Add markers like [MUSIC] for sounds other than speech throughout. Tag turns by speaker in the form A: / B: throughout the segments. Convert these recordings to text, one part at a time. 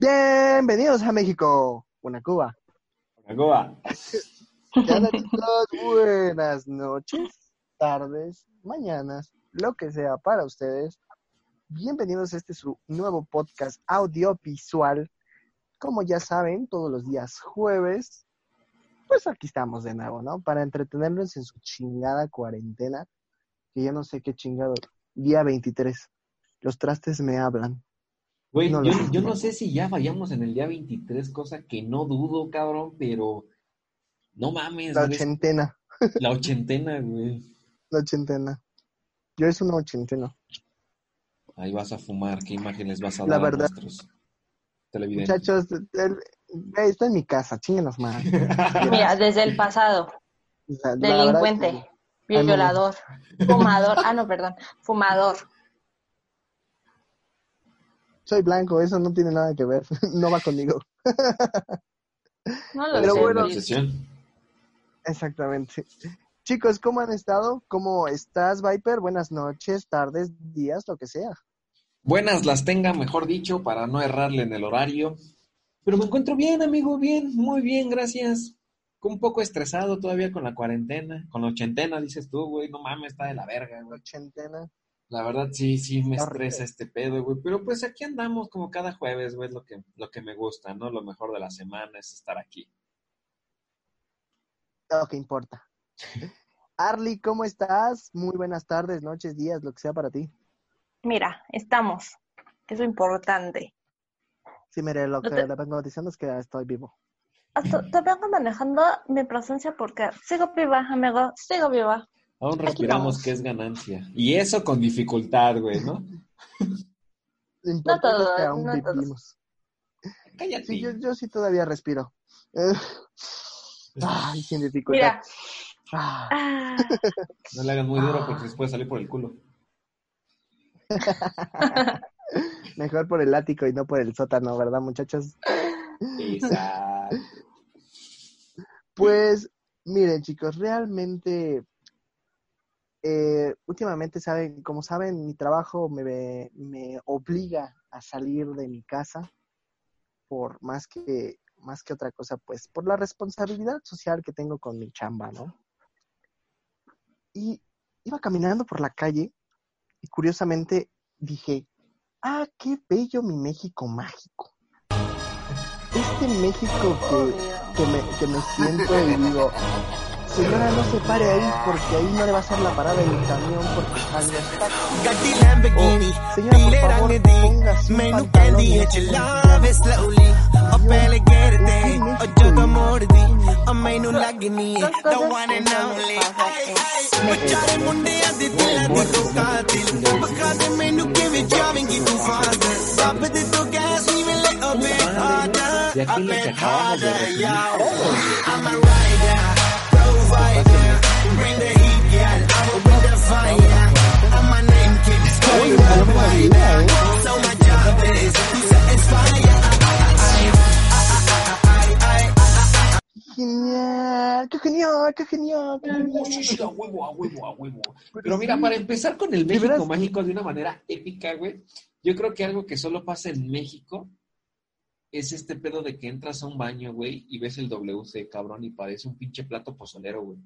A: Bienvenidos a México, una Cuba.
B: Una Cuba.
A: ¿Qué onda, chicos? Buenas noches, tardes, mañanas, lo que sea para ustedes. Bienvenidos a este su nuevo podcast audiovisual. Como ya saben, todos los días jueves, pues aquí estamos de nuevo, ¿no? Para entretenernos en su chingada cuarentena, que yo no sé qué chingado. Día 23. Los trastes me hablan.
B: Güey,
A: No
B: yo, no sé si ya vayamos en el día 23, cosa que no dudo, cabrón, pero no mames,
A: La
B: güey,
A: ochentena.
B: la ochentena, güey.
A: La ochentena. Yo es una ochentena.
B: Ahí vas a fumar, ¿qué imágenes vas a
A: La
B: dar
A: verdad.
B: a nuestros televidentes?
A: Muchachos, está en mi casa, chinguenos más.
C: Mira, desde el pasado,
A: la
C: delincuente,
A: que-
C: violador, fumador, ah, no, perdón, fumador.
A: Soy blanco, eso no tiene nada que ver, [LAUGHS] no va conmigo.
C: No lo
A: Pero
C: sé,
A: bueno. Exactamente. Chicos, ¿cómo han estado? ¿Cómo estás, Viper? Buenas noches, tardes, días, lo que sea.
B: Buenas las tenga, mejor dicho, para no errarle en el horario. Pero me encuentro bien, amigo, bien, muy bien, gracias. Un poco estresado todavía con la cuarentena, con la ochentena, dices tú, güey, no mames, está de la verga, güey.
A: Ochentena.
B: La verdad sí, sí me estresa este pedo, güey. Pero pues aquí andamos como cada jueves, güey, es lo que, lo que me gusta, ¿no? Lo mejor de la semana es estar aquí.
A: Lo que importa. Arly, ¿cómo estás? Muy buenas tardes, noches, días, lo que sea para ti.
C: Mira, estamos, es lo importante.
A: Sí, mire, lo
C: No
A: que
C: te-
A: le vengo diciendo es que estoy vivo.
C: Hasta te vengo manejando mi presencia porque sigo viva, amigo, sigo viva.
B: Aún respiramos que es ganancia. Y eso con dificultad, güey, ¿no? [LAUGHS]
C: Todos,
A: que aún
C: no todos.
B: Cállate.
A: Sí, yo, yo sí todavía respiro. Eh, Ay, sin dificultad.
C: Mira,
A: Ah,
C: ah,
B: No le hagan muy duro porque les puede salir por el culo. [LAUGHS]
A: mejor por el ático y no por el sótano, ¿verdad, muchachos?
B: Exacto.
A: Pues, miren, chicos, realmente, eh, últimamente, saben, como saben, mi trabajo me, me obliga a salir de mi casa por más que, más que otra cosa, pues, por la responsabilidad social que tengo con mi chamba, ¿no? Y iba caminando por la calle y curiosamente dije, ah, qué bello mi México mágico. Este México que que me, que me siento y digo, señora, no se pare ahí porque ahí no le va a hacer la parada el camión porque taxis.
D: Gatti Lamborghini,
A: Oh, señora, por favor, póngase un pantalón y ¿en
C: en
B: aquí lo que acabamos de
D: fire And my name keeps going worldwide So my job is to satisfy
A: Genial, qué genial, qué genial, qué genial.
B: Sí, sí, a huevo, a huevo, a huevo. Pero mira, para empezar con el
A: ¿De
B: México mágico de una manera épica, güey, yo creo que algo que solo pasa en México es este pedo de que entras a un baño, güey, y ves el WC, cabrón, y parece un pinche plato pozolero, güey.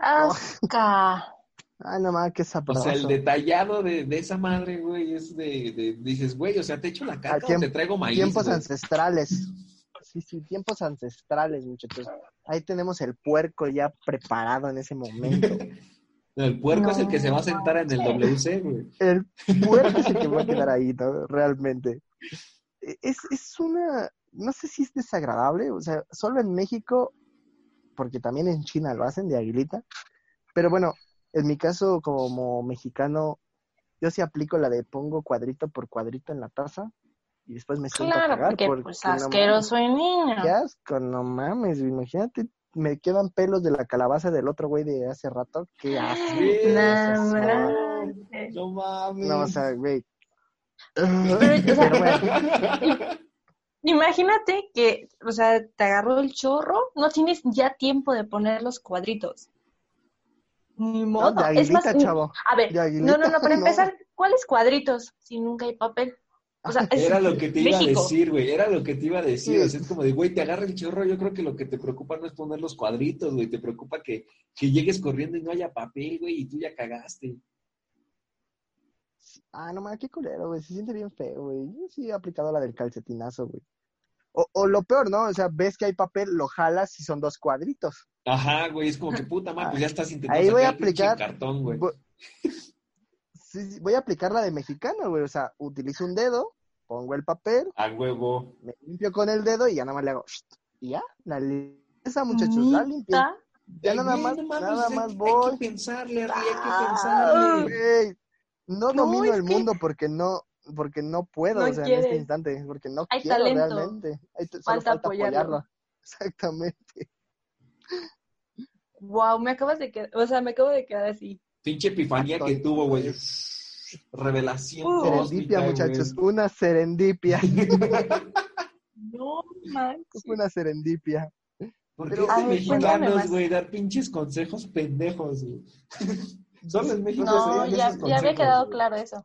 C: Asca.
A: Ay, no más, qué
B: O
A: sabroso.
B: sea, el detallado de, de esa madre, güey, es de, de- dices, güey, o sea, te echo la caca
A: Ah,
B: o
A: tiemp-
B: te traigo maíz,
A: Tiempos
B: güey.
A: ancestrales. Sí, sí, tiempos ancestrales, muchachos. Ahí tenemos el puerco ya preparado en ese momento. [LAUGHS]
B: El puerco es el que se va a sentar en el WC, güey.
A: El puerco es el que va a quedar ahí, ¿no? Realmente. E- Es, es una, no sé si es desagradable, o sea, solo en México, porque también en China lo hacen de aguilita, pero bueno, en mi caso como mexicano, yo sí aplico la de pongo cuadrito por cuadrito en la taza y después me siento a
C: Claro,
A: cagar.
C: porque
A: porque
C: pues
A: no mames,
C: asqueroso y niño.
A: Qué asco, no mames, imagínate, me quedan pelos de la calabaza del otro güey de hace rato, qué asco.
B: Sí,
C: No,
A: no,
B: mames.
A: No, o sea, güey.
C: Pero, o sea,
A: Pero bueno, [LAUGHS]
C: Imagínate que, o sea, te agarró el chorro, no tienes ya tiempo de poner los cuadritos. Ni modo.
A: de
C: es más,
A: aguilita, chavo.
C: a ver,
A: de aguilita,
C: no, no, no, para [LAUGHS]
A: no.
C: empezar, ¿cuáles cuadritos si nunca hay papel? O sea, [LAUGHS] es
B: Era lo que te iba
C: México.
B: a decir, güey. Era lo que te iba a decir.
A: Sí.
B: O sea, es como de, güey, te agarra el chorro. Yo creo que lo que te preocupa no es poner los cuadritos, güey. Te preocupa que, que llegues corriendo y no haya papel, güey, y tú ya cagaste.
A: Ah, no mames, qué culero, güey. Se siente bien feo, güey. Yo sí he aplicado la del calcetinazo, güey. O, o lo peor, ¿no? O sea, ves que hay papel, lo jalas y son dos cuadritos.
B: Ajá, güey. Es como que puta madre, pues ya estás intentando
A: Ahí voy a aplicar-
B: cartón, güey.
A: Vo- Sí, sí, voy a aplicar la de mexicano, güey. O sea, utilizo un dedo, pongo el papel,
B: A huevo.
A: me limpio con el dedo y ya nada más le hago. Y ya, la limpieza, muchachos, la. Ya nada más- nada
B: hay-
A: más
B: Hay
A: voy.
B: que pensarle, Harry, hay que
C: Ah,
B: pensarle.
A: No
C: No,
A: domino el
C: que-
A: mundo porque no, porque no puedo,
C: No
A: o sea, en este instante, porque no
C: Hay
A: quiero
C: talento.
A: realmente. Hay
C: Falta
A: falta
C: apoyarlo.
A: apoyarlo. [LAUGHS] Exactamente.
C: Wow, me acabas de quedar, o sea, me acabo de quedar así.
B: Pinche epifanía que tuvo, güey. Revelación.
C: Uh.
A: Serendipia, muchachos,
B: güey.
A: una serendipia. [LAUGHS]
C: No manches.
A: una serendipia.
B: ¿Por
A: Pero-
B: qué
C: A
B: es de
C: ver, cuéntame
B: mexicanos, güey? Dar pinches consejos pendejos, güey. [LAUGHS] Solo en México se
C: No, ya,
B: esos
C: ya había quedado
B: güey.
C: claro eso.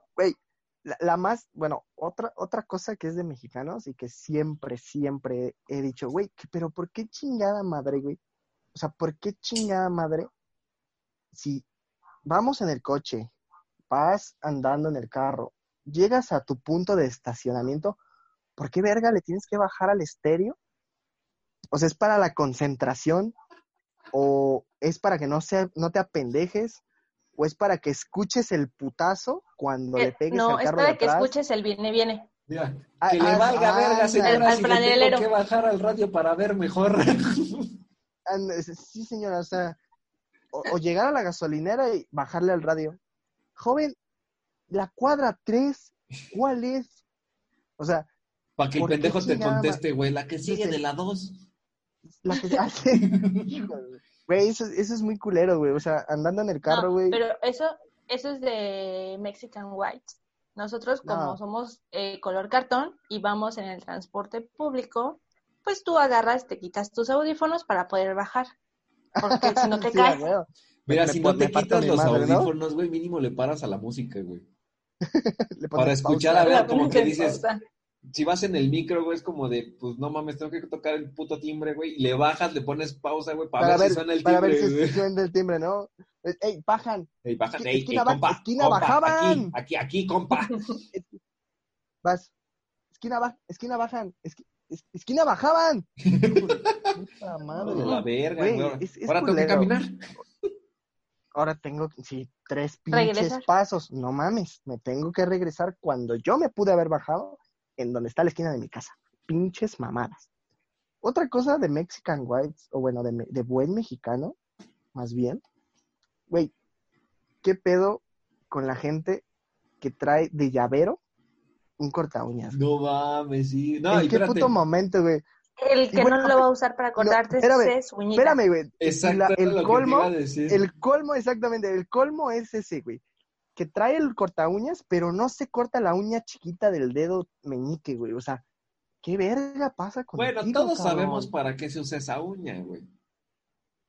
A: La, la más, bueno, otra, otra cosa que es de mexicanos y que siempre, siempre he dicho, güey, pero ¿por qué chingada madre, güey? O sea, ¿por qué chingada madre si vamos en el coche, vas andando en el carro, llegas a tu punto de estacionamiento, ¿por qué verga le tienes que bajar al estéreo? O sea, ¿es para la concentración? ¿O es para que no, sea, no te apendejes? ¿O es para que escuches el putazo cuando le
C: Eh,
A: pegues
C: no,
A: al
C: es
A: carro
C: para
A: de
C: que
A: atrás?
C: escuches el viene, viene.
B: Mira,
A: Ah,
B: que le
A: ah,
B: valga
A: ah,
B: verga,
A: al-
B: señora,
C: al
B: si le tengo que bajar al radio para ver mejor.
A: Ah, no, es- Sí, señora, o sea, o, o llegar a la gasolinera y bajarle al radio. Joven, la cuadra 3, ¿cuál es? O sea,
B: Para que el
A: ¿Por qué
B: pendejo te conteste, güey, la que sigue
A: Dice-
B: de la 2.
A: la que hace. [LAUGHS] Güey, eso, eso es muy culero, güey. O sea, andando en el carro,
C: No,
A: güey.
C: pero eso, eso es de Mexican White. Nosotros, como
A: No.
C: somos eh, color cartón y vamos en el transporte público, pues tú agarras, te quitas tus audífonos para poder bajar. Porque si no [LAUGHS] te
A: Sí,
C: caes.
B: Mira,
A: Me-
B: si
A: me-
B: no te quitas los
A: madre, ¿no?
B: audífonos, güey, mínimo le paras a la música, güey. [LAUGHS] Para escuchar
A: pausa.
B: a ver, [LAUGHS] como que dices,
C: pausa.
B: Si vas en el micro, güey, es como de, pues no mames, tengo que tocar el puto timbre, güey, y le bajas, le pones pausa, güey, para,
A: Para
B: ver, si suena el
A: para ver
B: timbre,
A: si suena el timbre, ¿no? ¡Ey, bajan!
B: Ey, bajan,
A: Esquina-
B: ey, ey,
A: esquina ba-
B: compa,
A: esquina
B: compa,
A: bajaban.
B: Aquí, aquí, aquí, compa. [LAUGHS]
A: Vas. Esquina, ba esquina bajan. Esqui- es- esquina bajaban. [LAUGHS] Puta madre.
B: De la verga,
A: Güey,
B: güey. Ahora,
A: es- es
B: ahora tengo que caminar.
A: Ahora tengo, sí, tres pinches
C: Regresar.
A: pasos. No mames, me tengo que regresar cuando yo me pude haber bajado en donde está la esquina de mi casa. Pinches mamadas. Otra cosa de Mexican Whites, o bueno, de, de buen mexicano, más bien. Güey, ¿qué pedo con la gente que trae de llavero un corta uñas?
B: No mames, sí. No,
A: ¿En qué
B: espérate.
A: puto momento, güey?
C: El que
A: bueno,
C: no lo va a usar para cortarte
A: espérame,
C: su uñita.
A: Espérame, güey.
B: Exacto,
A: La- el
B: lo que te
A: colmo,
B: iba a decir.
A: El colmo, exactamente, el colmo es ese, güey. Que trae el corta uñas, pero no se corta la uña chiquita del dedo meñique, güey. O sea, ¿qué verga pasa con
B: Bueno, todos sabemos para qué se usa esa uña, güey.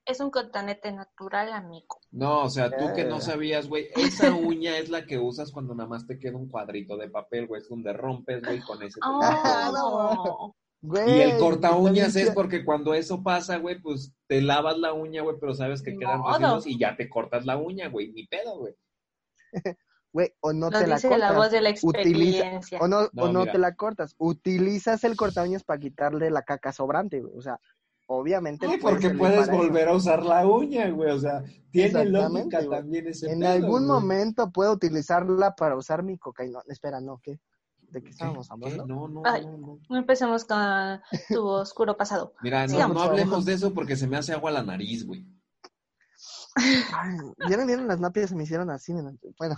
C: Es un cotonete natural, amigo.
B: No, o sea, tú que no
A: Eh.
B: sabías, güey, esa uña es la que usas cuando nada más te queda un cuadrito de papel, güey, es donde rompes, güey, con ese. te
A: Ah.
C: Oh,
A: Güey,
B: Y el corta uñas es porque cuando eso pasa, güey, pues te lavas la uña, güey, pero sabes que quedan
C: Modo.
B: residuos y ya te cortas la uña, güey, ni pedo, güey.
A: Güey, o no te la
C: dice
A: cortas.
C: la voz de la
A: Utiliza-
C: experiencia.
A: O no,
B: No,
A: o no te la cortas. Utilizas el corta uñas para quitarle la caca sobrante, güey. O sea, obviamente.
B: Porque puedes
A: eso.
B: volver a usar la uña, güey, o sea, tiene lógica
A: güey.
B: también ese
A: En
B: pedo,
A: algún
B: güey.
A: momento puedo utilizarla para usar mi cocaína. Espera, no, ¿qué? ¿De qué estábamos hablando?
B: No, no,
C: Ay.
B: no,
C: empecemos con tu oscuro pasado.
B: Mira, no, no hablemos de eso porque se me hace agua la nariz, güey.
A: Ay, ya no vieron las napias, se me hicieron así. Bueno,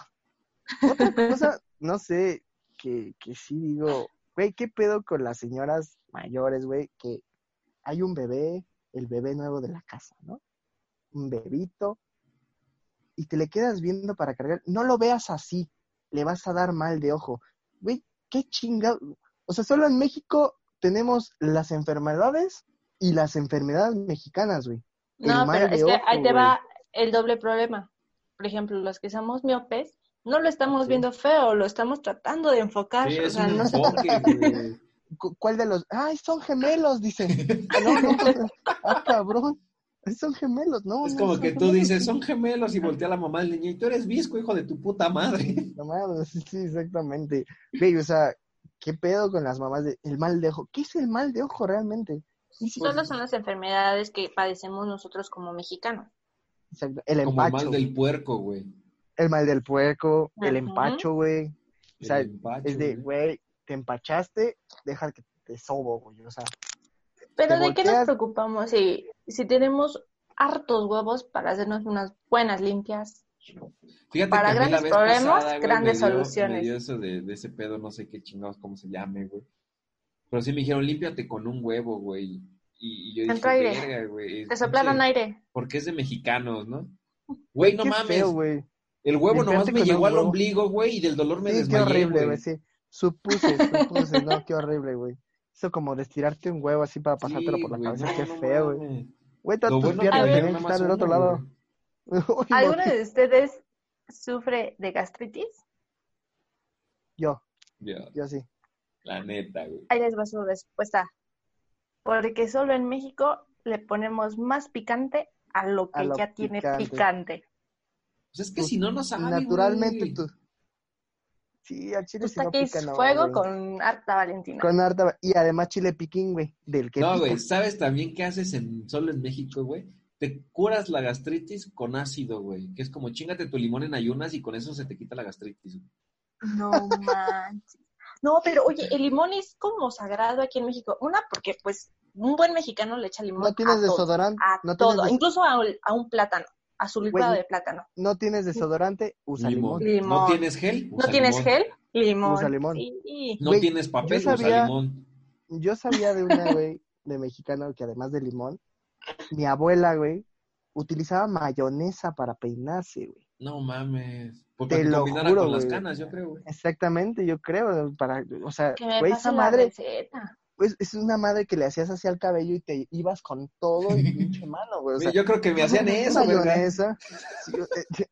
A: otra cosa, no sé, que, que sí digo, Güey, ¿qué pedo con las señoras mayores, güey? Que hay un bebé, el bebé nuevo de la casa, ¿no? Un bebito. Y te le quedas viendo para cargar. No lo veas así. Le vas a dar mal de ojo. Güey, qué chingado. O sea, solo en México tenemos las enfermedades y las enfermedades mexicanas, güey.
C: No, pero es que
A: ojo,
C: ahí te
A: güey.
C: va el doble problema. Por ejemplo, los que somos miopes, no lo estamos
A: Sí.
C: viendo feo, lo estamos tratando de enfocar.
B: Sí,
C: o sea, no-
B: enfoque, [LAUGHS]
A: ¿Cuál de los? ¡Ay, son gemelos! Dicen. Ah, no, no. Ah, cabrón. Son gemelos, ¿no?
B: Es
A: no,
B: como que tú
A: gemelos.
B: dices, son gemelos y voltea la mamá del niño y tú eres visco, hijo de tu puta madre.
A: Sí, sí, exactamente. Güey, o sea, ¿qué pedo con las mamás de el mal de ojo? ¿Qué es el mal de ojo realmente?
C: Solo son las enfermedades que padecemos nosotros como mexicanos.
A: Exacto, El
B: Como
A: empacho.
B: mal del puerco, güey.
A: El mal del puerco, el empacho, güey. O
B: El
A: sea,
B: empacho,
A: es de,
B: güey.
A: te empachaste, deja que te sobo, güey. O sea,
C: Pero ¿de qué nos preocupamos si, si tenemos hartos huevos para hacernos unas buenas limpias?
B: Fíjate
C: para
B: que
C: grandes problemas,
B: pasada,
C: grandes
B: me dio-
C: soluciones.
B: Me dio eso de, de ese pedo, no sé qué chingados, cómo se llame, güey. Pero sí me dijeron, límpiate con un huevo, güey. Y, y yo dije,
C: aire.
B: verga, güey.
C: Te soplaron aire.
B: Porque es de mexicanos, ¿no? [LAUGHS] Güey, no
A: qué
B: mames.
A: feo, güey.
B: el huevo nomás
A: Limpiarte
B: me llegó al ombligo, güey, y del dolor me
A: Sí, qué
B: desmayé,
A: horrible,
B: güey.
A: sí. Supuse, supuse, no, qué horrible, güey. Eso como de estirarte un huevo así para pasártelo
B: Sí,
A: por la
B: güey,
A: cabeza,
B: no,
A: qué
B: no
A: feo, güey. Güey, todas tus
B: bueno
A: piernas
B: nada
A: que estar del otro lado. [LAUGHS]
C: ¿Alguno de ustedes sufre de gastritis?
A: Yo,
B: Ya,
A: yo sí.
B: la neta, güey.
C: Ahí les va su respuesta. Porque solo en México le ponemos más picante a lo que
A: A lo
C: ya tiene
A: picante.
B: Pues es que
A: Tú-
B: si no, no sabe,
A: Naturalmente tú. Sí, al chile
C: Tú
A: si no pica, no,
C: fuego
A: güey.
C: con harta Valentina.
A: Con harta... Y además chile piquín, güey, del que
B: No,
A: pica.
B: güey, ¿sabes también qué haces en, solo en México, güey? Te curas la gastritis con ácido, güey. Que es como chingate tu limón en ayunas y con eso se te quita la gastritis. güey.
C: No [LAUGHS] manches. No, pero oye, el limón es como sagrado aquí en México. Una, porque pues un buen mexicano le echa limón
A: No tienes
C: a todo,
A: desodorante,
C: a
A: no tienes,
C: todo,
A: des-
C: incluso a, un- a un plátano, a su licuado de plátano.
A: no tienes desodorante, usa limón.
C: Limón.
B: ¿No tienes gel?
C: ¿No
B: Usa
C: tienes
B: limón.
C: gel? Limón.
A: Usa limón.
C: Sí.
B: ¿No tienes papel?
A: yo sabía-
B: Usa limón.
A: Yo sabía de una, güey, de mexicano que además de limón, mi abuela, güey, utilizaba mayonesa para peinarse, güey.
B: No mames. Porque
A: Te lo
B: combinara
A: juro,
B: con las
A: güey.
B: canas, yo creo, güey.
A: Exactamente, yo creo, para, o sea, güey, esa madre,
C: receta.
A: pues, es una madre que le hacías así al cabello y te ibas con todo y [LAUGHS] pinche mano, güey, o sea,
B: Güey, yo creo que me hacían eso, güey.
A: mayonesa, eh,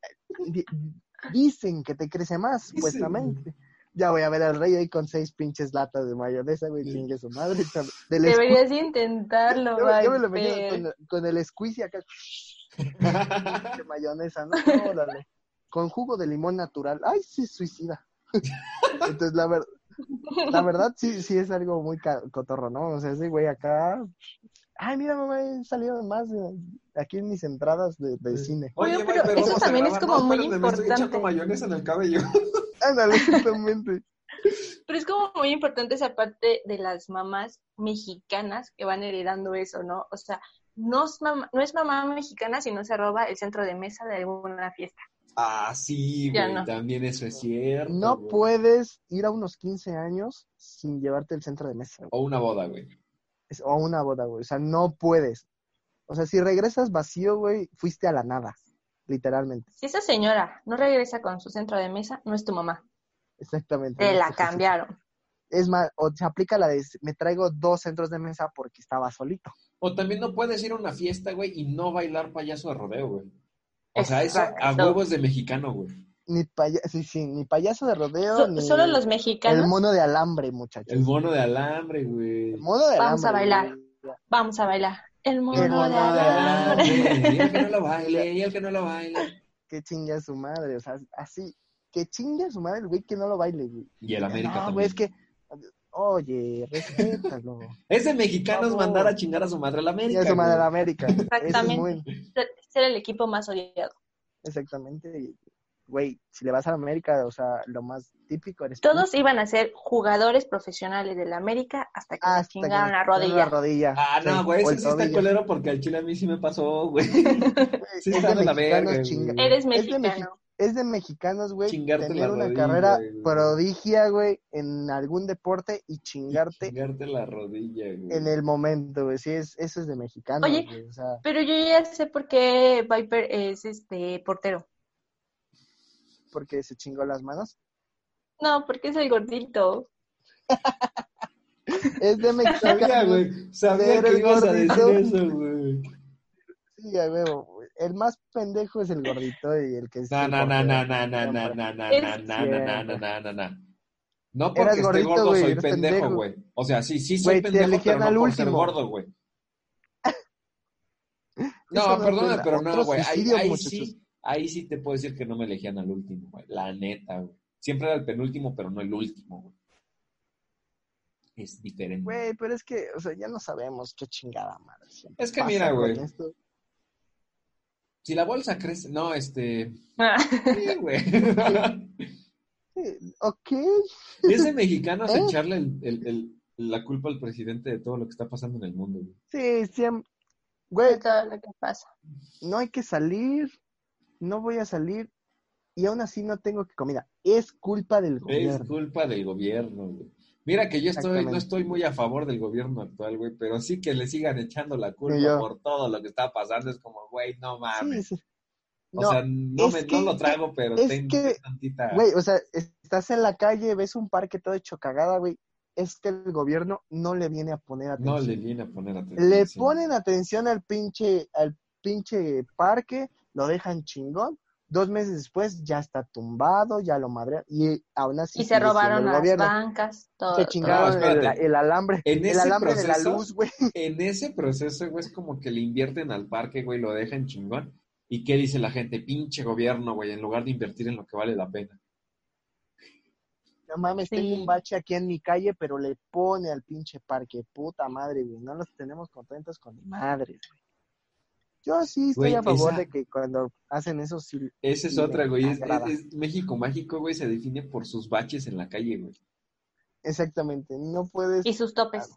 A: di- dicen que te crece más,
B: Dicen,
A: supuestamente. Ya voy a ver al rey ahí con seis pinches latas de mayonesa, güey,
B: Sí.
A: chingue su madre. Del
C: Deberías intentarlo,
A: Yo, yo me lo venía con, con el squeezy acá [LAUGHS] de mayonesa, ¿no? Órale. Con jugo de limón natural. Ay, sí, suicida. [LAUGHS] Entonces, la, ver- la verdad, sí, sí es algo muy cotorro, ¿no? O sea, ese güey acá. Ay, mira, mamá, he salido más de- aquí en mis entradas de, de cine.
C: Oye, pero eso también es como
B: No,
C: muy
B: espérate, me estoy echando
C: importante.
B: mayonesa en el cabello. [LAUGHS]
A: Ándale, exactamente.
C: Pero es como muy importante esa parte de las mamás mexicanas que van heredando eso, ¿no? O sea, no es mamá, no es mamá mexicana si no se roba el centro de mesa de alguna fiesta.
B: Ah, sí, güey,
C: no.
B: también eso es cierto.
A: No
B: güey.
A: puedes ir a unos 15 años sin llevarte el centro de mesa, güey.
B: O una boda, güey.
A: Es- o una boda, güey. O sea, no puedes. O sea, si regresas vacío, güey, fuiste a la nada. Literalmente.
C: Si esa señora no regresa con su centro de mesa, no es tu mamá.
A: Exactamente.
C: Te la cambiaron.
A: Es más, o se aplica la de me traigo dos centros de mesa porque estaba solito.
B: O también no puedes ir a una fiesta, güey, y no bailar payaso de rodeo, güey. O sea, eso a huevos de mexicano, güey.
A: Ni, paya sí, sí, ni payaso de rodeo,
C: So-
A: ni
C: solo los
A: el
C: mexicanos
A: mono de alambre, muchachos.
B: El mono de alambre, güey.
A: El mono de
C: Vamos a
A: alambre.
C: bailar.
A: güey.
C: vamos a bailar. El mono,
A: El mono
C: de
A: de
C: alambre. [LAUGHS]
B: Y el que no lo baile, y el que no lo baile.
A: Que chingue a su madre, o sea, así. Que chingue a su madre el güey que no lo baile, güey.
B: Y el América
A: No,
B: también.
A: güey, es que, oye, respétalo. [LAUGHS]
B: Es de mexicanos mandar a chingar a su madre a la
A: Y
B: América.
A: a su madre
B: güey.
A: la América. Eso es
C: Exactamente.
A: muy-
C: Ser, el equipo más odiado.
A: Exactamente. Güey, si le vas a la América, o sea, lo más típico eres tú.
C: Todos iban a ser jugadores profesionales de la América hasta que
A: Hasta que
C: chingaron
A: me
C: la rodilla.
A: La rodilla.
B: Ah, no,
A: Sí,
B: güey,
A: el
B: sí está culero porque al chile a mí sí me pasó, güey. [LAUGHS] Sí
A: es
B: está
A: de
B: la verga.
C: Eres
A: Es de
C: mexicano.
A: Es de mexicanos, güey,
B: Chingarte
A: tener
B: la
A: una
B: rodilla,
A: carrera
B: güey.
A: prodigia, güey, en algún deporte y chingarte
B: Chingarte la rodilla, güey.
A: en el momento, güey. Sí, es, eso es de mexicanos,
C: Oye,
A: güey. O sea,
C: Pero yo ya sé por qué Viper es este portero.
A: porque se chingó las manos.
C: No, porque es el gordito. [LAUGHS]
A: Es de
B: Sabía,
A: mexicanos.
B: güey. Sabía que ibas a decir
A: gordito.
B: eso, güey.
A: Sí, a huevo, güey. El más pendejo es el gordito y el que es.
B: No,
A: el
B: no, no, no, no, no, no, no, no, no, no, no, no, no, no, no, no. No porque
A: Eras
B: esté
A: gordito,
B: gordo
A: güey,
B: soy pendejo, güey. O sea, sí, sí soy
A: te
B: pendejo, pero
A: al
B: no por ser
A: último.
B: gordo, güey. No,
A: no
B: perdóname,
A: cuenta.
B: pero no, güey. Ahí, ahí sí, ahí sí te puedo decir que no me elegían al último, güey. La neta, güey. Siempre era el penúltimo, pero no el último, güey. Es diferente.
A: Güey, pero es que, o sea, ya no sabemos qué chingada madre.
B: Es que
A: pasa
B: mira, güey. Si la bolsa crece, no, este,
C: Ah,
B: sí, güey. [LAUGHS]
A: Sí, ok.
B: es de mexicanos
A: ¿Eh?
B: echarle el- el- el- la culpa al presidente de todo lo que está pasando en el mundo, güey.
A: Sí, siempre.
C: de
A: Güey,
C: todo lo que pasa.
A: no hay que salir. No voy a salir. Y aún así no tengo que comida. Es culpa del
B: Es
A: gobierno.
B: culpa del gobierno, güey. Mira que yo estoy, no estoy muy a favor del gobierno actual, güey, pero sí que le sigan echando la culpa por todo lo que está pasando. Es como, güey, no mames.
A: sí.
B: O
A: No,
B: sea, no, me,
A: que-
B: no lo trago, pero
A: es
B: ten,
A: que,
B: tantita.
A: Güey, o sea, estás en la calle, ves un parque todo hecho cagada, güey. Es que el gobierno no le viene a poner atención.
B: no le viene a poner atención.
A: Le ponen atención al pinche, al pinche parque, lo dejan chingón. Dos meses después ya está tumbado, ya lo madrean. Y aún así.
C: Y se robaron las
A: gobierno.
C: bancas, todo.
A: Se chingaron
B: No,
A: el, alambre,
B: En
A: el
B: ese
A: alambre de la
B: proceso-
A: luz, güey.
B: En ese proceso, güey, es como que le invierten al parque, güey, lo dejan chingón. ¿Y qué dice la gente? Pinche gobierno, güey, en lugar de invertir en lo que vale la pena.
A: No mames,
C: Sí.
A: tengo un bache aquí en mi calle, pero le pone al pinche parque. Puta madre, güey. No los tenemos contentos con mi madre, güey. Yo sí estoy
B: Güey,
A: a favor
B: esa-
A: de que cuando hacen eso sí.
B: Esa es
A: Sí,
B: otra, güey. Es,
A: agrada.
B: es- es México mágico, güey, se define por sus baches en la calle, güey.
A: Exactamente. No puedes.
C: Y sus topes,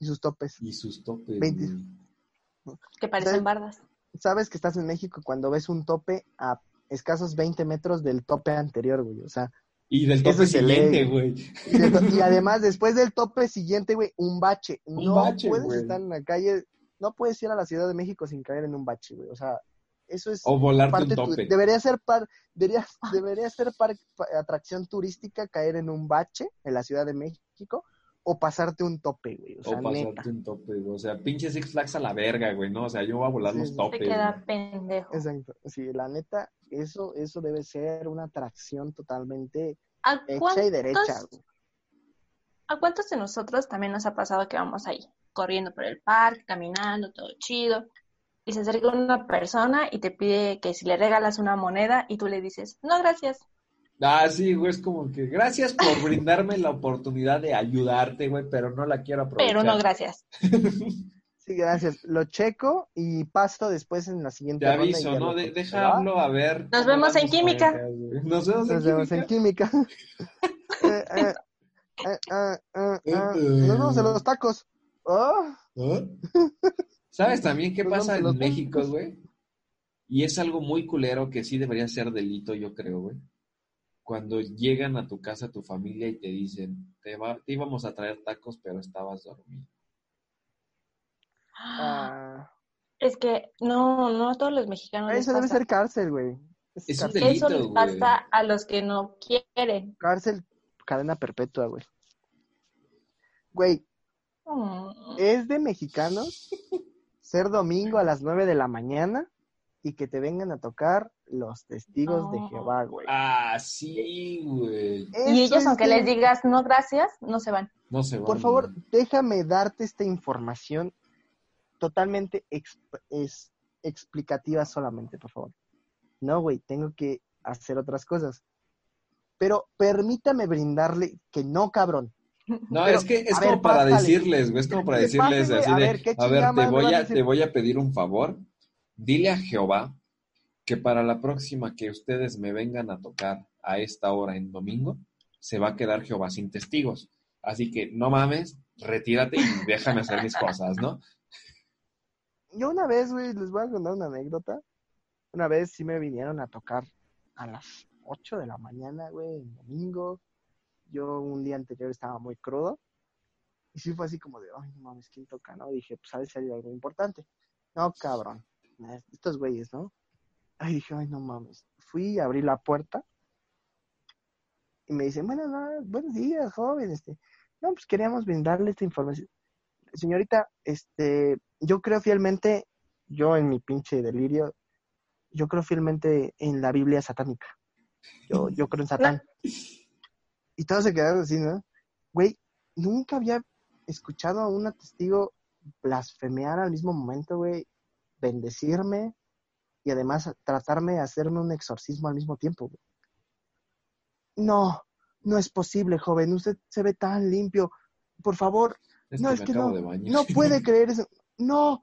A: Y sus topes.
B: Y sus topes,
A: Veinte.
B: güey.
C: que parecen
A: ¿Sabes?
C: bardas.
A: Sabes que estás en México cuando ves un tope a escasos 20 metros del tope anterior, güey. O sea,
B: Y del tope siguiente, güey.
A: y, de to- y además después del tope siguiente, güey, un bache.
B: Un
A: no
B: bache,
A: puedes
B: güey.
A: estar en la calle, no puedes ir a la Ciudad de México sin caer en un bache, güey. O sea, eso es
B: O volarte
A: parte
B: un
A: tu-
B: tope.
A: debería ser par, debería, [LAUGHS] debería ser par- pa- atracción turística caer en un bache en la Ciudad de México o pasarte un tope, güey. O
B: pasarte
A: neta.
B: un tope, güey. O sea, pinche Six Flags a la verga, güey, ¿no? O sea, yo voy a volar
A: Sí,
B: los
A: sí.
C: Se
B: topes.
C: queda
B: güey.
C: pendejo.
A: Exacto. Sí, la neta, eso, eso debe ser una atracción totalmente
C: ¿A
A: hecha y derecha. güey.
C: ¿A cuántos de nosotros también nos ha pasado que vamos ahí, corriendo por el parque, caminando, todo chido? Y se acerca una persona y te pide que si le regalas una moneda y tú le dices, no, gracias.
B: Ah, sí, güey, es como que gracias por brindarme la oportunidad de ayudarte, güey, pero no la quiero aprovechar.
C: Pero no, gracias.
A: Sí, gracias. Lo checo y paso después en la siguiente
B: Te
A: ronda y
B: aviso, ¿no? De- deja hablo a ver.
C: Nos vemos en química.
B: Nos vemos en
A: Nos vemos en
B: química.
A: química. Eh, eh, eh, eh, eh, eh. Nos vemos en los tacos. Oh,
B: ¿Ah? ¿Sabes también qué
A: Nos
B: pasa
A: en
B: México, güey? Y es algo muy culero que sí debería ser delito, yo creo, güey. Cuando llegan a tu casa tu familia y te dicen, te, va- te íbamos a traer tacos, pero estabas dormido.
A: ah,
C: Es que no, no a todos los mexicanos les
A: eso debe
C: pasa.
A: ser cárcel, güey. Es
B: Es un
A: cárcel.
B: delito,
C: Eso les pasa a los que no quieren.
A: Cárcel, cadena perpetua, güey. Güey. [LAUGHS] es de mexicanos ser domingo a las 9 de la mañana y que te vengan a tocar los testigos de. Jehová, güey.
B: Ah, sí, güey.
C: Y ellos, aunque
A: de-
C: les digas no gracias, no se van.
B: No se van.
A: Por favor,
B: güey.
A: déjame darte esta información totalmente exp- es- explicativa solamente, por favor. No, güey, tengo que hacer otras cosas. Pero permítame brindarle que no, cabrón.
B: No,
A: Pero,
B: es que es como
A: ver,
B: para
A: pásale.
B: decirles, güey, es como para decirles así
A: a
B: de,
A: ver, ¿qué
B: a ver, te voy
A: a
B: te voy a pedir un favor. Dile a Jehová que para la próxima que ustedes me vengan a tocar a esta hora en domingo, se va a quedar Jehová sin testigos. Así que no mames, retírate y déjame hacer mis cosas, ¿no?
A: Yo una vez, güey, les voy a contar una anécdota. Una vez sí me vinieron a tocar a las 8 de la mañana, güey, en domingo. Yo un día anterior estaba muy crudo. Y sí fue así como de, ay, no mames, ¿quién toca? ¿No? Dije, pues a ver si hay algo importante. No, cabrón. Estos güeyes, ¿no? Ay, dije, ay, no mames. Fui, abrí la puerta. Y me dicen, bueno, no, buenos días, joven. Este, no, pues queríamos brindarle esta información. Señorita, este, yo creo fielmente, yo en mi pinche delirio, yo creo fielmente en la Biblia satánica. Yo, yo creo en Satán. Y todos se quedaron así, ¿no? Güey, nunca había escuchado a una testigo blasfemear al mismo momento, güey, bendecirme y además tratarme de hacerme un exorcismo al mismo tiempo, güey. No, no es posible, joven. Usted se ve tan limpio. Por favor,
B: Es
A: no,
B: que
A: es que no, no puede [LAUGHS] creer eso. No,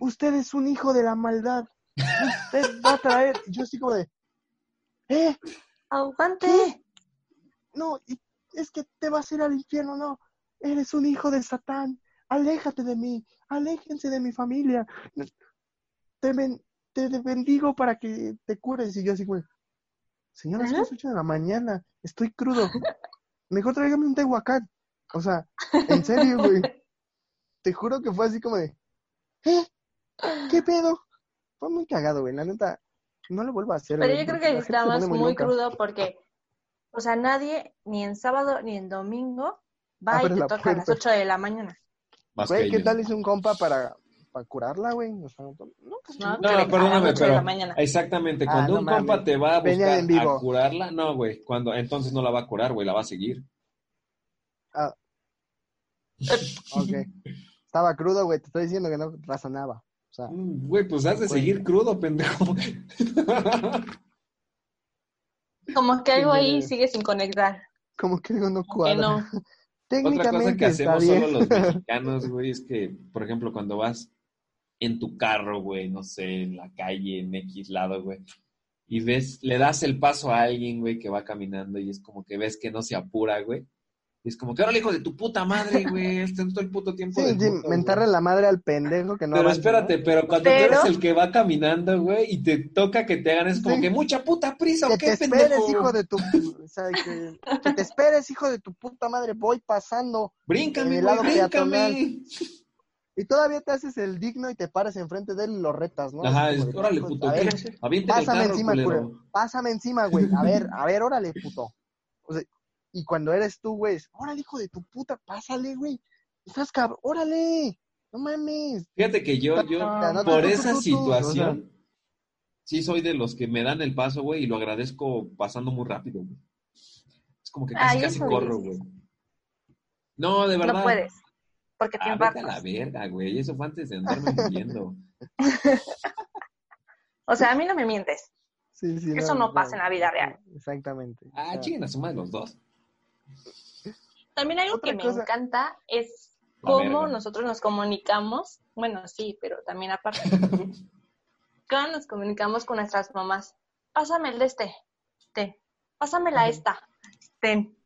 A: usted es un hijo de la maldad. Usted va a traer. Yo así como de, ¿eh?
C: Aguante.
A: ¿Qué? No, y es que te vas a ir al infierno, no. Eres un hijo de Satán. Aléjate de mí. Aléjense de mi familia. Te, ben- te bendigo para que te cures. Y yo así, güey. Señora, son las 8 de la mañana. Estoy crudo. Mejor tráigame un tehuacán. O sea, en serio, [LAUGHS] güey. Te juro que fue así como de, ¿eh? ¿Qué pedo? Fue muy cagado, güey. La neta, no lo vuelvo a hacer.
C: Pero
A: güey,
C: yo creo que
A: pone
C: muy
A: loca.
C: crudo porque, o sea, nadie, ni en sábado ni en domingo, va
A: Abre
C: y te
A: la
C: toca a las
A: puerta.
C: 8 de la mañana.
B: Más
A: Güey,
B: que
A: ¿qué tal hizo un compa para, para curarla, güey? O sea, no, pues,
C: No,
B: No, perdóname,
C: 8 de la
B: pero exactamente,
A: Ah,
B: cuando
A: no
B: un compa te va a buscar
A: en vivo.
B: a curarla, no, güey, cuando entonces no la va a curar, güey, la va a seguir.
A: Ah. Ok. Estaba crudo, güey. Te estoy diciendo que no razonaba. O sea,
B: Mm, Güey, pues has de
A: Güey.
B: seguir crudo, pendejo. [LAUGHS]
C: Como que algo ahí sigue sin conectar.
A: como que algo no cuadra.
C: no. [LAUGHS]
B: Otra cosa
A: Técnicamente
B: que
A: está
B: hacemos
A: bien.
B: solo los [LAUGHS] mexicanos, güey, es que, por ejemplo, cuando vas en tu carro, güey, no sé, en la calle, en X lado, güey, y ves, le das el paso a alguien, güey, que va caminando y es como que ves que no se apura, güey. Y es como que, ahora hijo de tu puta madre, güey, [LAUGHS] este todo el puto tiempo.
A: Sí,
B: güey".
A: mentarle la madre al pendejo que no
B: Pero espérate,
A: ¿no?
B: pero cuando tú eres el que va caminando, güey, y te toca que te hagan, es como
A: Sí.
B: que mucha puta prisa, ¿o
A: Que
B: qué,
A: te esperes, hijo de tu... O sea, que, que te esperes, hijo de tu puta madre. Voy pasando.
B: Bríncame, güey, bríncame.
A: Y todavía te haces el digno y te paras enfrente de él y lo retas, ¿no?
B: Ajá, es,
A: como de,
B: órale,
A: "Hijo,
B: puto,
A: a ver,
B: el
A: Pásame
B: carro,
A: encima,
B: culero.
A: Pásame encima, güey. A ver, a ver, órale, puto. O sea, y cuando eres tú, güey, es, órale, hijo de tu puta, pásale, güey. Estás cabrón, órale. No mames.
B: Fíjate que yo, yo,
A: no
B: por
A: tú, tú,
B: esa
A: tú, tú,
B: situación, sí soy de los que me dan el paso, güey, y lo agradezco pasando muy rápido, güey. Es como que casi,
C: Ay,
B: casi corro, güey. No, de verdad.
C: No puedes. Porque te
B: Ah, vete a la verga, güey. Eso fue antes de andarme mintiendo. [LAUGHS]
C: O sea, a mí no me mientes.
A: Sí, sí,
C: Eso no pasa en la vida real.
A: Exactamente.
B: Ah,
A: O sea,
B: chinguen a suma de los dos.
C: También algo
A: Otra
C: que me encanta es cómo nosotros nos comunicamos. Bueno, sí, pero también aparte. [LAUGHS] cómo nos comunicamos con nuestras mamás. Pásame el de este. Ten. Pásame la esta. Ten.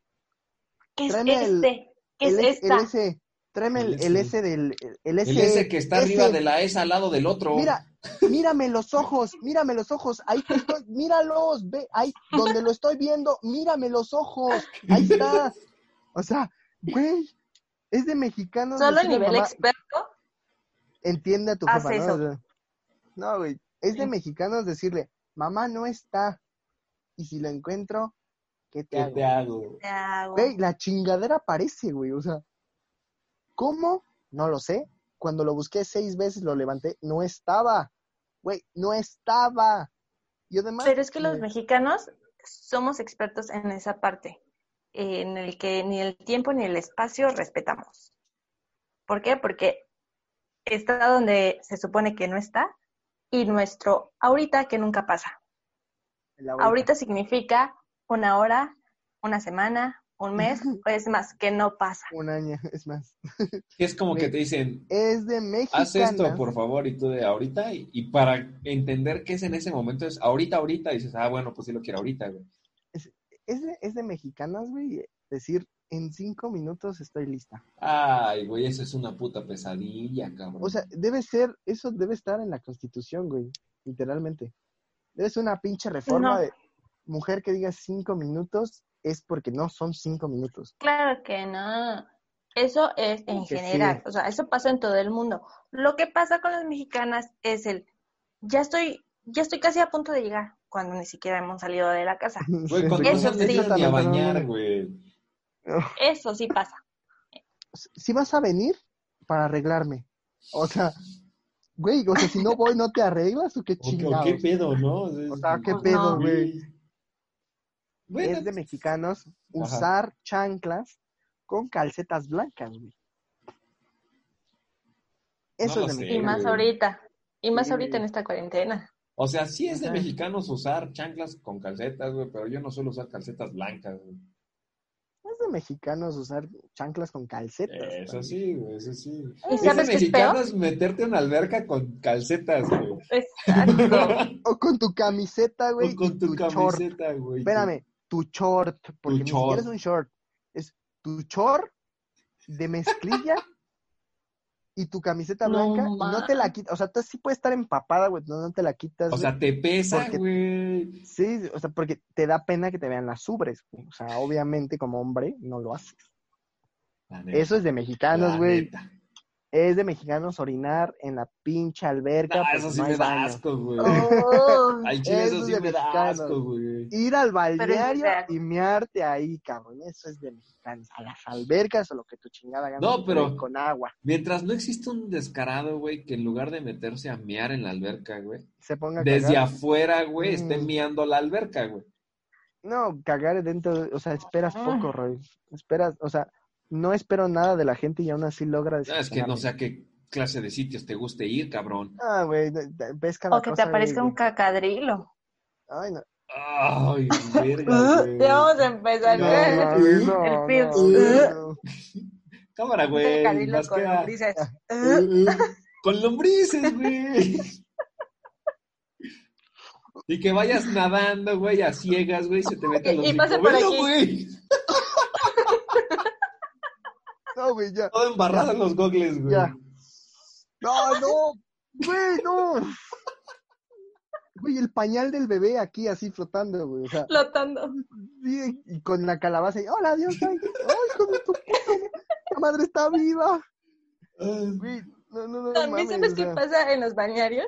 C: ¿Qué es
A: Tráeme el-
C: este? ¿Qué es
A: el, S-
C: esta?
A: el S, tráeme el,
B: S.
A: Del... El S,
B: que está arriba de la S al lado del otro.
A: Mira, mírame los ojos, mírame los ojos, ahí te estoy, míralos, ve, ahí donde lo estoy viendo, mírame los ojos, ahí está. O sea, güey, es de mexicanos.
C: Solo a nivel
A: mamá,
C: experto.
A: Entiende a tu jefa, ¿no? no, güey, es de mexicanos decirle, mamá no está, y si la encuentro, ¿qué te
B: ¿Qué
A: hago?
B: te hago?
C: te hago.
A: Güey, la chingadera aparece, güey. O sea, ¿cómo? No lo sé. Cuando lo busqué seis veces, lo levanté, no estaba. Güey, no estaba. Y además.
C: Pero es que los
A: me-
C: mexicanos somos expertos en esa parte, en el que ni el tiempo ni el espacio respetamos. ¿Por qué? Porque está donde se supone que no está y nuestro ahorita que nunca pasa.
A: el
C: Ahorita significa una hora, una semana, un mes, [LAUGHS] es más, que no pasa.
A: Un año, [LAUGHS] es más. [LAUGHS]
B: Es como que te dicen,
A: Es de México.
B: haz esto, por favor, y tú de ahorita. Y, y para entender qué es en ese momento, es ahorita, ahorita. dices, ah, bueno, pues sí lo quiero ahorita, güey.
A: Es de, es de mexicanas, güey. Decir, en cinco minutos estoy lista.
B: Ay, güey, eso es una puta pesadilla, cabrón.
A: O sea, debe ser, eso debe estar en la constitución, güey. Literalmente. Debe ser una pinche reforma
C: No.
A: de mujer que diga cinco minutos es porque no son cinco minutos.
C: Claro que no. Eso es en
A: Que sí.
C: general, o sea, eso pasa en todo el mundo. Lo que pasa con las mexicanas es el, ya estoy, ya estoy casi a punto de llegar, cuando ni siquiera hemos salido de la casa. [LAUGHS]
B: Güey, cuando
C: Eso
B: no
C: sí.
B: empiezan ni a bañar, güey. [LAUGHS]
C: Eso sí pasa.
A: Si vas a venir para arreglarme. O sea, güey, o sea, si no voy, ¿no te arreglas o qué
B: O, o
A: chingados?
B: qué pedo, ¿no?
A: O sea, qué pedo,
C: no.
A: güey.
B: Bueno,
A: es de mexicanos usar chanclas con calcetas blancas, güey. Eso
B: No
A: es de
B: sé,
C: Y más ahorita, y más
A: Sí.
C: ahorita en esta cuarentena.
B: o sea, sí es de
A: Ajá.
B: mexicanos usar chanclas con calcetas, güey, pero yo no suelo usar calcetas blancas, güey.
A: Es de mexicanos usar chanclas con calcetas.
B: Eso
A: también.
B: sí, güey, eso sí.
C: ¿Y
B: Es de
C: es peor?
B: mexicanos meterte a una alberca con calcetas, güey.
C: Exacto. [LAUGHS]
A: O con tu camiseta, güey,
B: O con tu,
A: short.
B: camiseta, güey.
A: Espérame, tu short, porque ni
B: short.
A: siquiera es un short. Es tu short de mezclilla [LAUGHS] y tu camiseta
C: No
A: blanca. y no te la quitas. O sea, tú sí puedes estar empapada, güey, no, no te la quitas.
B: O sea, te pesa,
A: Porque-
B: güey.
A: Sí, o sea, porque te da pena que te vean las ubres. güey. O sea, obviamente como hombre no lo haces. Eso es de mexicanos, güey. Es de mexicanos orinar en la pinche alberca.
B: Ah,
A: porque
B: eso sí
A: no
B: me da asco, güey.
C: Oh, [LAUGHS]
B: Al chile
A: Eso
B: eso
A: es
B: sí
A: de
B: me da asco, güey.
A: Ir al balneario y mearte ahí, cabrón. Eso es de mexicanos. A las albercas o lo que tu chingada gana.
B: No, pero-
A: Con agua.
B: Mientras no existe un descarado, güey, que en lugar de meterse a mear en la alberca, güey,
A: Se ponga
B: desde
A: cagar.
B: afuera, güey, esté
A: Mm.
B: meando la alberca, güey.
A: No, cagar dentro. de- O sea, esperas
C: Ah.
A: poco, Roy. Esperas, o sea, no espero nada de la gente y aún así logra
B: es que no sé a qué clase de sitios te guste ir, cabrón.
A: Ah, güey, ves cada
C: O que te aparezca
A: güey,
C: un cacadrilo.
A: Ay, no.
B: Ay, [LAUGHS] verga, güey.
C: Ya vamos a empezar.
B: No,
A: no,
C: El
A: no. [LAUGHS]
B: Cámara, güey.
C: cacadrilo con
B: queda-
C: lombrices.
B: Con lombrices, güey. [LAUGHS] Y que vayas nadando, güey, a ciegas, güey, se te mete
C: Y-
B: los
C: y pase por aquí.
B: güey.
A: No, güey, ya.
B: Todo embarrado en los gogles, güey.
A: Ya. No, no. Güey, no. Güey, el pañal del bebé aquí así flotando, güey. O sea,
C: Flotando.
A: y con la calabaza y, hola, Dios, ay, ay, de tu puta, la madre está viva. Güey, no, no, no,
C: También
A: mames,
C: sabes qué
A: sea,
C: pasa en los bañarios.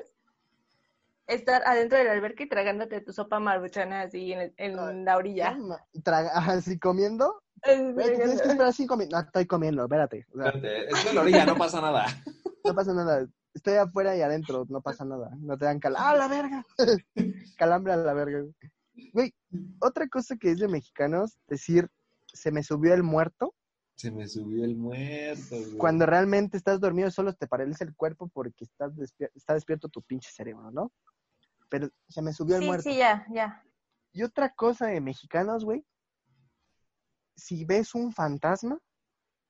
C: Estar adentro de la alberca y tragándote tu sopa maruchana así en, el- en la orilla.
A: traga- así comiendo. Güey, te tienes que esperar cinco minutos. No, estoy comiendo, espérate. O sea,
B: Espérate, es en la orilla, no pasa nada. [LAUGHS]
A: no pasa nada. Estoy afuera y adentro, no pasa nada. No te dan cal... ¡Ah, la verga! [LAUGHS] Calambre a la verga. güey. Güey, otra cosa que es de mexicanos, decir, se me subió el muerto,
B: Se me subió el muerto, güey.
A: cuando realmente estás dormido solo te paraliza el cuerpo porque estás despier- está despierto tu pinche cerebro, ¿no? Pero se me subió el
C: Sí,
A: muerto.
C: sí, ya, ya.
A: Y otra cosa de mexicanos, güey, si ves un fantasma,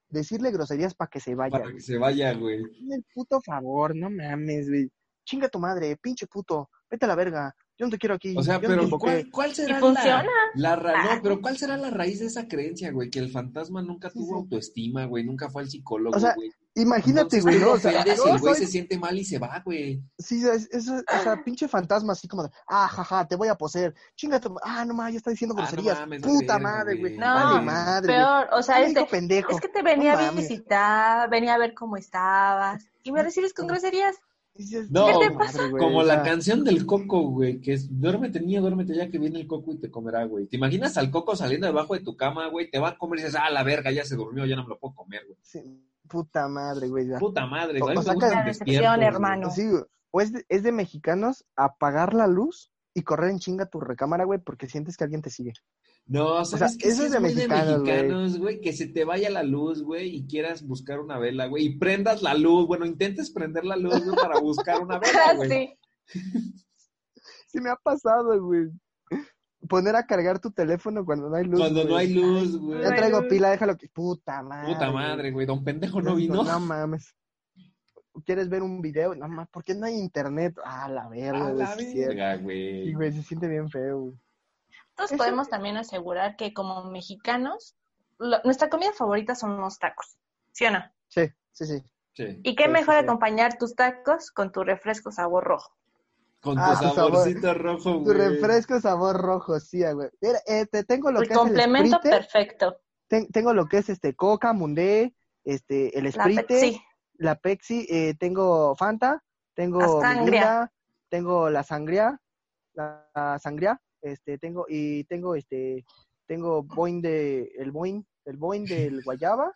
A: decirle groserías para que se vaya.
B: Para
A: güey.
B: que se vaya, güey.
A: El puto favor, no mames, güey. Chinga tu madre, pinche puto. Vete a la verga. Yo no te quiero aquí.
B: O sea,
A: no
B: pero. ¿cuál, será
C: funciona.
B: la, la ra-
C: Ah.
B: no, pero cuál será la raíz de esa creencia, güey? Que el fantasma nunca
A: Sí,
B: tuvo
A: sí.
B: autoestima, güey, nunca fue al psicólogo,
A: O sea,
B: güey.
A: Imagínate, güey, ¿no? O sea, no,
B: el güey
A: soy-
B: se siente mal y se va, güey.
A: Sí, es, es- o sea, pinche fantasma así como de, ah, jaja, te voy a poseer. Chinga tu ma- Ah, no mames, ya está diciendo
B: Ah, no
A: groserías.
B: mames,
A: Puta madre, güey.
C: No,
A: Vale madre.
C: Peor, o sea, es,
A: hijo
C: de-
A: pendejo.
C: es que te venía
A: No
C: a visitar, venía a ver cómo estabas y me recibes con groserías.
A: Dices,
B: No,
A: "Chinga
B: ¿qué
A: tu
B: te
A: madre, güey",
B: Como
A: o
B: la canción del coco, güey, que es duérmete niño, duérmete ya que viene el coco y te comerá, güey. ¿Te imaginas al coco saliendo debajo de tu cama, güey? Te va a comer y dices, ah, la verga, ya se durmió, ya no me lo puedo comer, güey.
A: sí, puta madre, güey. ya.
B: Puta madre,
A: O-
B: güey.
A: o
B: me
A: saca-
C: hermano.
A: Sí, güey. o es de, es de mexicanos apagar la luz y correr en chinga tu recámara, güey, porque sientes que alguien te sigue.
B: No, ¿sabes
A: sea,
B: qué?
A: eso es de mexicanos, güey.
B: güey. Que se te vaya la luz, güey, y quieras buscar una vela, güey, y prendas la luz. Bueno, intentes prender la luz, güey, para buscar una vela, [LAUGHS] güey.
C: sí. [LAUGHS]
A: Sí me ha pasado, güey. Poner a cargar tu teléfono cuando no hay luz.
B: Cuando no
A: güey.
B: hay luz, güey.
A: Ya traigo pila, déjalo que. Puta madre.
B: Puta
A: güey.
B: madre, güey. Don pendejo no vino.
A: No [LAUGHS] mames. ¿Quieres ver un video? No mames, ¿por qué no hay internet? Ah, la verga, güey,
B: la
A: sí es cierto.
B: verga,
A: Sí,
B: güey.
A: güey, se siente bien feo, güey.
C: Nosotros
A: Eso-
C: podemos también asegurar que como mexicanos, lo- nuestra comida favorita son los tacos, ¿sí o no?
A: Sí, sí, sí.
B: Sí.
C: ¿Y qué
A: Sí,
C: mejor
A: sí, sí.
C: acompañar tus tacos con tu refresco sabor rojo?
B: Con
A: Ah,
B: tu
A: tu sabor.
B: saborcito rojo,
A: Tu
B: güey.
A: refresco sabor rojo, sí, ah, güey. Mira, eh, te tengo lo
C: El
A: que es el
C: complemento perfecto.
A: ten- tengo lo que es este Coca, Mundé, este, el
C: La
A: Sprite,
C: Pepsi.
A: la Pepsi, eh, tengo Fanta, tengo
C: La sangria.
A: Mirinda, tengo la sangría, la, la sangría, este, tengo, y tengo este, tengo Boing de, el Boing, el Boing del guayaba,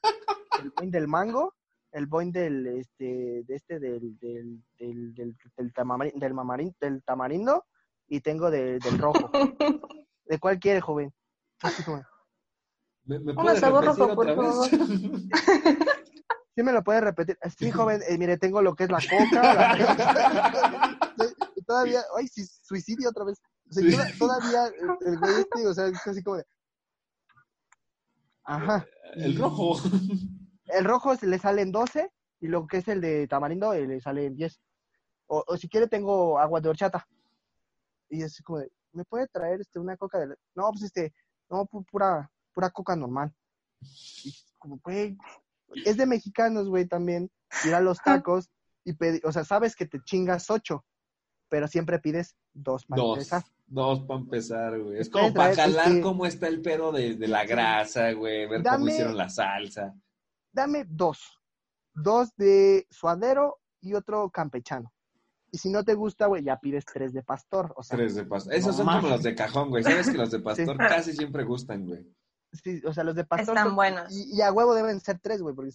A: el Boing del mango, el Boing del, este, de este, del, del, del, del, del, tamari- del mamarín- del tamarindo, y tengo de- del rojo. ¿De cuál quiere, joven? Así como-
B: ¿Me, me
C: sabor rojo, por
B: vez? [LAUGHS]
A: Sí me lo puede repetir. Sí, joven, eh, mire, tengo lo que es la coca. la- [LAUGHS] todavía, ay, sí, suicidio otra vez. O sea,
B: Sí.
A: toda- todavía [LAUGHS] el, el güey este, o sea, es así como de... Ajá.
B: El rojo.
A: El rojo se le salen 12 y lo que es el de tamarindo eh, le salen 10. O, o si quiere tengo agua de horchata. Y es así como de, ¿me puede traer este una coca de... No, pues este, no, pu- pura, pura coca normal. Y como, güey, es de mexicanos, güey, también. Ir a los tacos y pedir, o sea, sabes que te chingas ocho, pero siempre pides dos para
B: Dos.
A: empezar.
B: Dos para empezar, güey. Es como para jalar
A: este,
B: cómo está el pedo de, de la grasa, güey. Ver cómo hicieron la salsa.
A: Dame dos. Dos de suadero y otro campechano. Y si no te gusta, güey, ya pides tres de pastor. O sea,
B: Tres de pastor. Esos
A: no
B: son
A: mames.
B: como los de cajón, güey. Sabes que los de pastor
A: Sí. [LAUGHS]
B: casi siempre gustan, güey.
A: sí, o sea, los de pastor.
C: Están
A: son-
C: buenos.
A: Y, y a huevo deben ser tres, güey, porque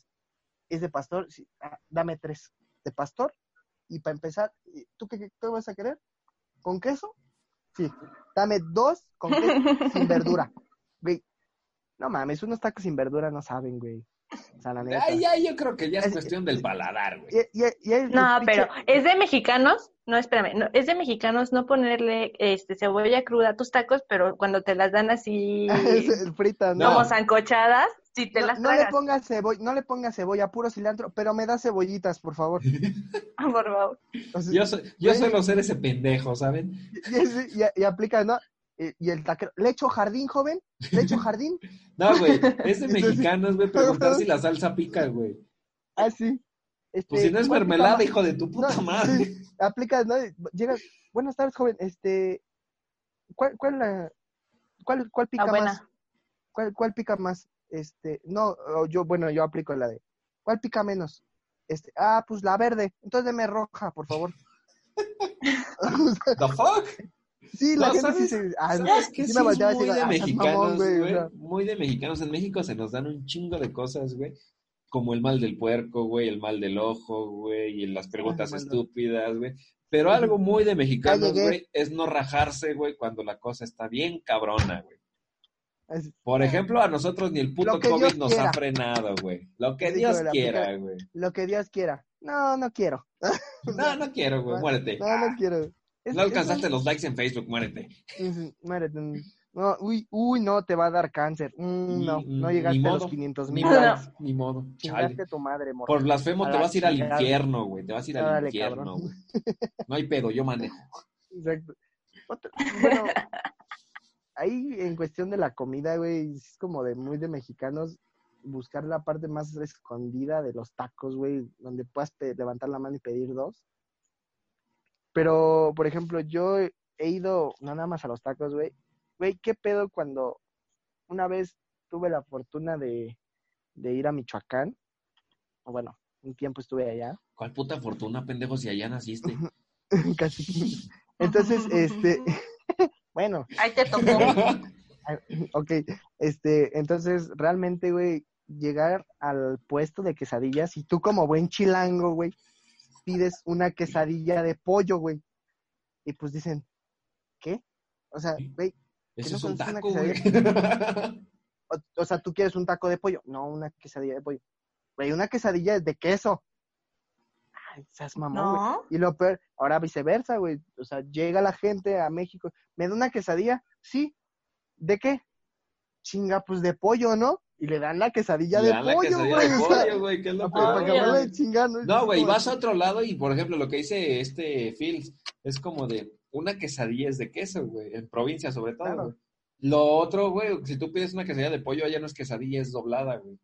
A: es, de pastor. sí, ah, dame tres de pastor. Y para empezar, ¿y ¿tú qué, qué vas a querer? ¿Con queso? Sí. Dame dos con queso [LAUGHS] sin verdura. Güey, no mames, unos tacos sin verdura no saben, güey. O sea, la neta.
B: Ay, ya, yo creo que ya es
A: Es-
B: cuestión del paladar, güey.
A: Y- y- y el-
C: No, pero es de mexicanos, no, espérame, no, es de mexicanos no ponerle este cebolla cruda a tus tacos, pero cuando te las dan así [LAUGHS]
A: es el frita, ¿no?
B: No.
C: como zancochadas, si te
A: no,
C: las
A: no le pongas cebolla, no le pongas cebolla, puro cilantro, pero me da cebollitas, por favor. [LAUGHS]
C: por favor.
B: Yo, soy- yo suelo ser ese pendejo, ¿saben? [LAUGHS]
A: y, y- y aplica, ¿no? Y, y el taquero, ¿le echo jardín, joven? ¿Le echo jardín? [LAUGHS]
B: No, güey. Es de mexicanos, güey, preguntar si la salsa pica, güey.
A: Ah, sí. Este,
B: Pues si no es
A: ¿cuál pica
B: mermelada, hijo de tu puta
A: No,
B: madre.
A: sí, aplicas, ¿no? Llegas, buenas tardes, joven, este, ¿cuál, cuál, la, cuál, cuál pica
C: buena.
A: más? ¿Cuál, ¿Cuál pica más? Este, no, yo, bueno, yo aplico la de, ¿cuál pica menos? Este, ah, pues la verde, entonces deme roja, por favor. [LAUGHS]
B: ¿The fuck?
A: sí, la
B: No,
A: gente se, ah,
B: ¿Sabes qué?
A: sí
B: Sí, muy
A: decir,
B: de
A: ah,
B: mexicanos,
A: mamón, güey.
B: Muy de mexicanos. En México se nos dan un chingo de cosas, güey. Como el mal del puerco, güey, el mal del ojo, güey, y las preguntas estúpidas, güey. Pero algo muy de mexicanos, güey, es no rajarse, güey, cuando la cosa está bien cabrona, güey. Por ejemplo, a nosotros ni el puto COVID
A: Dios
B: nos
A: quiera.
B: ha frenado, güey. Lo que Dios quiera, güey.
A: lo que Dios quiera. No, no quiero. [LAUGHS]
B: No, no quiero, güey, muérete.
A: No, no quiero. Es-
B: No alcanzaste
A: es-
B: los likes en Facebook, muérete.
A: muérete. No, uy, uy, no, te va a dar cáncer. Mm, no, no llegaste a los 500
B: Ni
A: mil
B: ni modo. Chale.
A: A tu madre, morra.
B: Por blasfemo te vas a ir al infierno, güey. Te vas a ir al infierno, güey. No hay pedo, yo manejo. [LAUGHS]
A: Exacto. Bueno, ahí en cuestión de la comida, güey, es como de muy de mexicanos buscar la parte más escondida de los tacos, güey, donde puedas levantar la mano y pedir dos. Pero, por ejemplo, yo he he ido, no nada más a los tacos, güey. Güey, ¿qué pedo cuando una vez tuve la fortuna de, de ir a Michoacán? O bueno, un tiempo estuve allá.
B: ¿Cuál puta fortuna, pendejo, si allá naciste? [LAUGHS]
A: Casi. Entonces, este, [LAUGHS] bueno,
C: Ahí te tocó. [LAUGHS]
A: ok, este, entonces realmente, güey, llegar al puesto de quesadillas y tú como buen chilango, güey, pides una quesadilla de pollo, güey. Y pues dicen, ¿qué? O sea, güey,
B: Eso
A: no
B: es un
A: conoces una
B: taco, güey.
A: o, o sea, tú quieres un taco de pollo, no una quesadilla de pollo. Güey, una quesadilla es de queso. Ay, seas mamón, güey. Y lo peor, ahora viceversa, güey. O sea, llega la gente a México, ¿me da una quesadilla? Sí. ¿De qué? Chinga, pues de pollo, ¿no? Y le dan la quesadilla
B: Le
A: de
B: dan la
A: pollo,
B: quesadilla
A: güey.
B: de
A: o sea,
B: pollo, güey, que es lo [LAUGHS]
A: para,
B: peor,
A: para
C: Obvio.
A: acabarla
B: güey.
A: de chingar, ¿no?
B: Güey, vas a otro lado y, por ejemplo, lo que dice este Fields es como de una quesadilla es de queso, güey, en provincia sobre todo,
A: Claro.
B: güey. Lo otro, güey, si tú pides una quesadilla de pollo, allá no es quesadilla, es doblada, güey.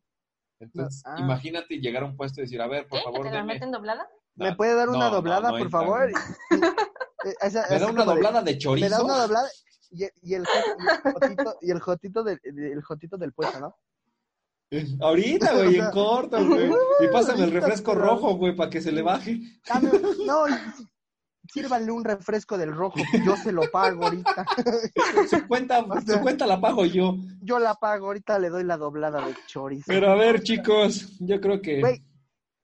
B: Entonces,
A: ah.
B: imagínate llegar a un puesto y decir, a ver, por
C: ¿qué? ¿Que
B: favor,
C: te la
B: deme.
C: meten doblada?
A: ¿Me
B: No,
A: puede dar una
B: no,
A: doblada,
B: no
A: por favor? [LAUGHS] Eh, esa-
B: Me da una
A: de-
B: doblada de chorizo.
A: Me da una doblada y, y el, y el jotito, y el jotito del, el jotito del puesto, ¿no?
B: Ahorita, güey, [LAUGHS]
A: O
B: en corto, güey. Y [LAUGHS] pásame el refresco rojo, güey, para que se le baje.
A: Ah, no, sírvanle un refresco del rojo, yo se lo pago ahorita.
B: Su cuenta,
A: O sea-
B: su cuenta la pago yo.
A: Yo la pago, ahorita le doy la doblada de chorizo.
B: Pero a ver, chicos, yo creo que,
A: Güey.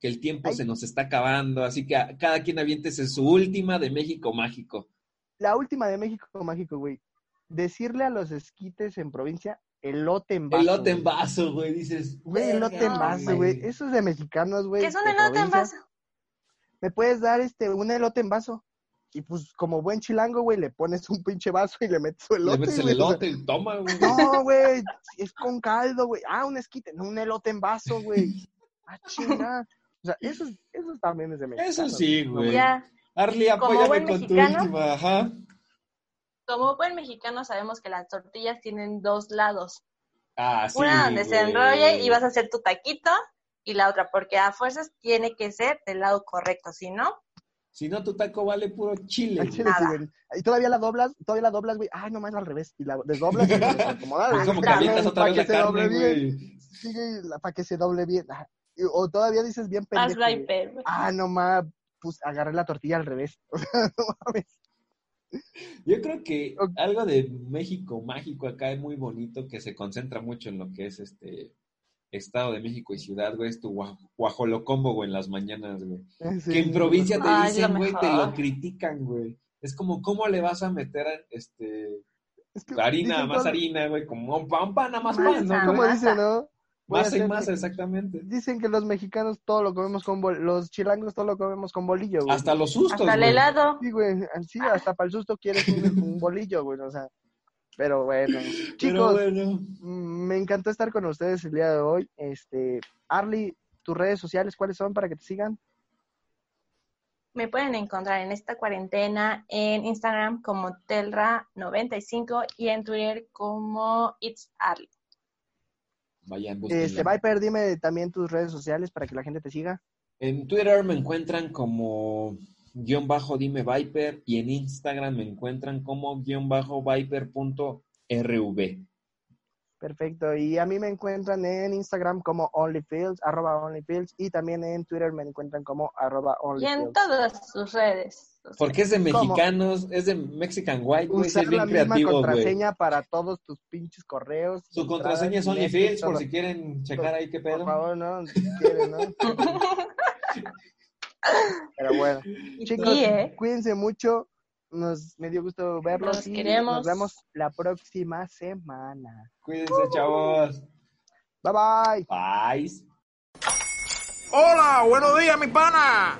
B: Que el tiempo
A: Ay.
B: se nos está acabando, así que a- cada quien aviéntese su última de México Mágico.
A: La última de México Mágico, güey. Decirle a los esquites en provincia, elote en vaso.
B: Elote en vaso, güey, dices.
A: Güey, elote en
B: "Verga,
A: vaso, güey. Eso es de mexicanos, güey.
C: ¿Qué es un elote en vaso?
A: Me puedes dar este un elote en vaso. Y pues, como buen chilango, güey, le pones un pinche vaso y le metes su elote.
B: Le metes el
A: güey, o sea,
B: elote y toma, güey.
A: No, güey, es con caldo, güey. Ah, un esquite, no un elote en vaso, güey. Ah, chinga. O sea, eso, es- eso también es de México.
B: Eso sí, güey.
C: Ya, Como
B: apóyame con tu última, ajá.
C: como buen mexicano sabemos que las tortillas tienen dos lados.
B: Ah, sí.
C: Una donde se enrolle y vas a hacer tu taquito y la otra porque a fuerzas tiene que ser del lado correcto, si no,
B: Si no, tu taco vale puro chile.
C: Nada.
A: Y todavía la doblas, todavía la doblas, güey. Ay, nomás al revés. Y la desdoblas y la acomodas. [LAUGHS]
B: Es como que otra vez la
A: que se doble
B: carne,
A: bien.
B: güey.
A: Sí, para que se doble bien. Ah, O todavía dices bien pendejo. Ah, nomás, pues agarré la tortilla al revés. [LAUGHS] O sea, no mames.
B: Yo creo que algo de México mágico acá es muy bonito, que se concentra mucho en lo que es este Estado de México y ciudad, güey, es tu guaj- guajolocombo, güey, en las mañanas, güey.
A: Sí,
B: que en provincia te
C: Ay, es
B: dicen, güey, te lo critican, güey. Es como, ¿cómo le vas a meter este
A: Es que
B: harina, más
A: todo-
B: harina, güey? Como un pan, pan, nada más pan, ¿no?
A: Como dicen, ¿no?
B: Masa y
A: hacer-
B: masa, exactamente.
A: Dicen que los mexicanos todo lo comemos con bol... los chilangos todo lo comemos con bolillo, güey.
B: Hasta los sustos,
C: Hasta el
B: güey.
C: helado.
A: Sí, güey, sí, hasta para el susto quieres un, un bolillo, güey, o sea. Pero bueno,
B: Pero
A: chicos,
B: bueno.
A: mm, me encantó estar con ustedes el día de hoy. Este, Arly, tus redes sociales, ¿cuáles son para que te sigan?
C: Me pueden encontrar en esta cuarentena en Instagram como Telra95 y en Twitter como It's Arly.
B: Vayan.
A: Este, Viper, dime también tus redes sociales para que la gente te siga.
B: En Twitter me encuentran como guion bajo dime Viper y en Instagram me encuentran como guion bajo Viper.rv.
A: Perfecto. Y a mí me encuentran en Instagram como OnlyFields, arroba OnlyFields, y también en Twitter me encuentran como arroba
C: Y en
A: OnlyFields.
C: todas sus redes.
B: Porque es de
A: ¿Cómo?
B: mexicanos, es de Mexican White, güey,
A: Usar
B: es
A: la
B: bien
A: misma
B: creativo, güey.
A: contraseña para todos tus pinches correos.
B: Su contraseña es OnlyFields, por si quieren checar ahí qué
A: Por
B: pedo.
A: favor, ¿no? Si quieren, ¿no? [LAUGHS] Pero bueno, chicos,
C: Sí, ¿eh?
A: cuídense mucho. Nos, me dio gusto verlos
C: Los
A: y
C: queremos.
A: nos vemos la próxima semana.
B: Cuídense, chavos.
A: Bye bye.
B: Bye.
E: Hola, buenos días, mi pana.